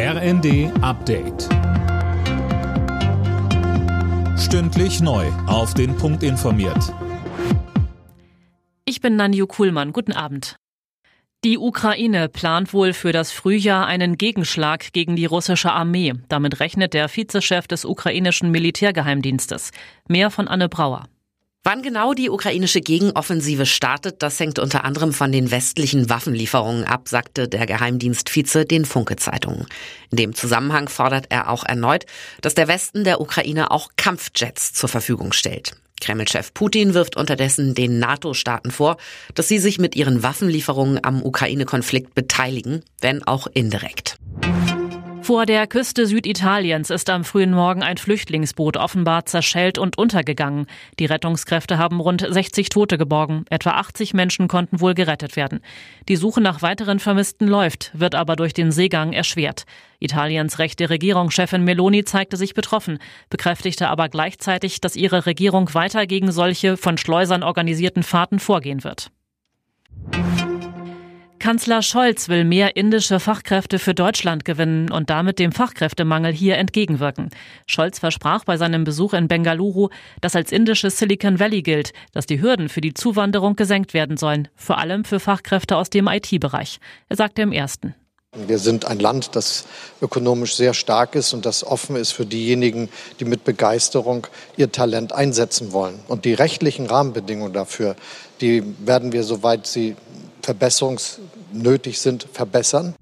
RND Update. Stündlich neu. Auf den Punkt informiert. Ich bin Nanju Kuhlmann. Guten Abend. Die Ukraine plant wohl für das Frühjahr einen Gegenschlag gegen die russische Armee. Damit rechnet der Vizechef des ukrainischen Militärgeheimdienstes. Mehr von Anne Brauer. Wann genau die ukrainische Gegenoffensive startet, das hängt unter anderem von den westlichen Waffenlieferungen ab, sagte der Geheimdienstvize den Funke-Zeitungen. In dem Zusammenhang fordert er auch erneut, dass der Westen der Ukraine auch Kampfjets zur Verfügung stellt. Kreml-Chef Putin wirft unterdessen den NATO-Staaten vor, dass sie sich mit ihren Waffenlieferungen am Ukraine-Konflikt beteiligen, wenn auch indirekt. Vor der Küste Süditaliens ist am frühen Morgen ein Flüchtlingsboot offenbar zerschellt und untergegangen. Die Rettungskräfte haben rund 60 Tote geborgen. Etwa 80 Menschen konnten wohl gerettet werden. Die Suche nach weiteren Vermissten läuft, wird aber durch den Seegang erschwert. Italiens rechte Regierungschefin Meloni zeigte sich betroffen, bekräftigte aber gleichzeitig, dass ihre Regierung weiter gegen solche von Schleusern organisierten Fahrten vorgehen wird. Kanzler Scholz will mehr indische Fachkräfte für Deutschland gewinnen und damit dem Fachkräftemangel hier entgegenwirken. Scholz versprach bei seinem Besuch in Bengaluru, das als indisches Silicon Valley gilt, dass die Hürden für die Zuwanderung gesenkt werden sollen, vor allem für Fachkräfte aus dem IT-Bereich. Er sagte im ersten. Wir sind ein Land, das ökonomisch sehr stark ist und das offen ist für diejenigen, die mit Begeisterung ihr Talent einsetzen wollen. Und die rechtlichen Rahmenbedingungen dafür, die werden wir, soweit sie verbesserungsnötig sind, verbessern.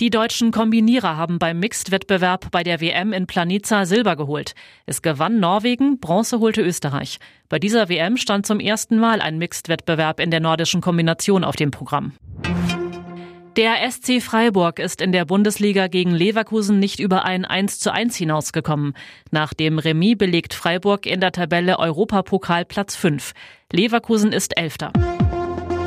Die deutschen Kombinierer haben beim Mixed-Wettbewerb bei der WM in Planica Silber geholt. Es gewann Norwegen, Bronze holte Österreich. Bei dieser WM stand zum ersten Mal ein Mixed-Wettbewerb in der nordischen Kombination auf dem Programm. Der SC Freiburg ist in der Bundesliga gegen Leverkusen nicht über ein 1 zu 1 hinausgekommen. Nach dem Remis belegt Freiburg in der Tabelle Europapokal Platz 5. Leverkusen ist Elfter.